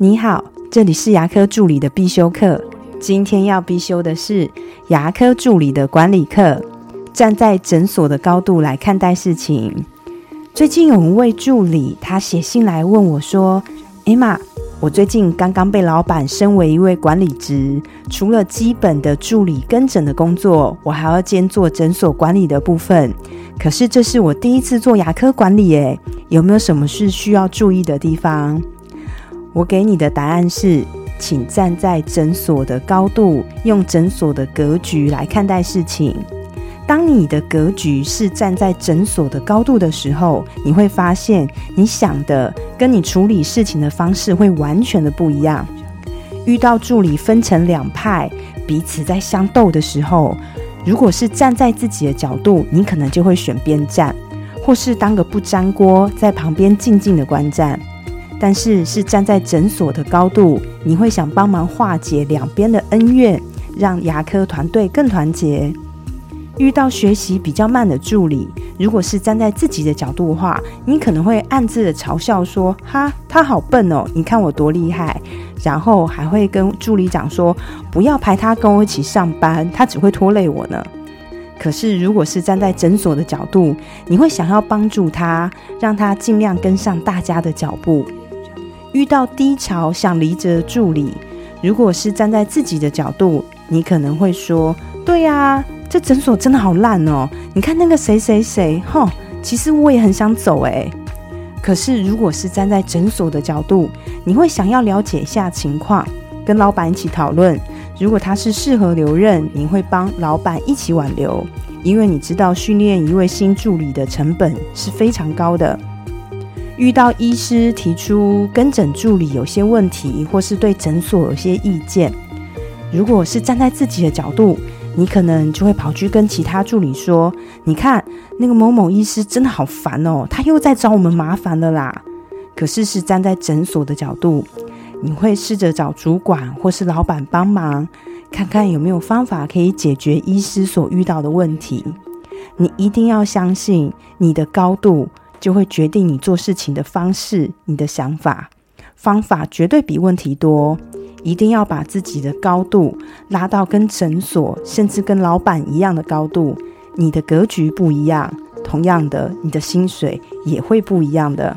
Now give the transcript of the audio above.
你好，这里是牙科助理的必修课。今天要必修的是牙科助理的管理课，站在诊所的高度来看待事情。最近有一位助理，他写信来问我说：“艾玛，我最近刚刚被老板升为一位管理职，除了基本的助理跟诊的工作，我还要兼做诊所管理的部分。可是这是我第一次做牙科管理，诶，有没有什么是需要注意的地方？”我给你的答案是，请站在诊所的高度，用诊所的格局来看待事情。当你的格局是站在诊所的高度的时候，你会发现你想的跟你处理事情的方式会完全的不一样。遇到助理分成两派，彼此在相斗的时候，如果是站在自己的角度，你可能就会选边站，或是当个不粘锅，在旁边静静的观战。但是是站在诊所的高度，你会想帮忙化解两边的恩怨，让牙科团队更团结。遇到学习比较慢的助理，如果是站在自己的角度的话，你可能会暗自的嘲笑说：“哈，他好笨哦，你看我多厉害。”然后还会跟助理讲说：“不要排他跟我一起上班，他只会拖累我呢。”可是如果是站在诊所的角度，你会想要帮助他，让他尽量跟上大家的脚步。遇到低潮想离职的助理，如果是站在自己的角度，你可能会说：“对呀，这诊所真的好烂哦！你看那个谁谁谁，吼，其实我也很想走诶。可是如果是站在诊所的角度，你会想要了解一下情况，跟老板一起讨论。如果他是适合留任，你会帮老板一起挽留，因为你知道训练一位新助理的成本是非常高的。遇到医师提出跟诊助理有些问题，或是对诊所有些意见，如果是站在自己的角度，你可能就会跑去跟其他助理说：“你看那个某某医师真的好烦哦，他又在找我们麻烦了啦。”可是是站在诊所的角度，你会试着找主管或是老板帮忙，看看有没有方法可以解决医师所遇到的问题。你一定要相信你的高度。就会决定你做事情的方式，你的想法方法绝对比问题多。一定要把自己的高度拉到跟诊所，甚至跟老板一样的高度。你的格局不一样，同样的，你的薪水也会不一样的。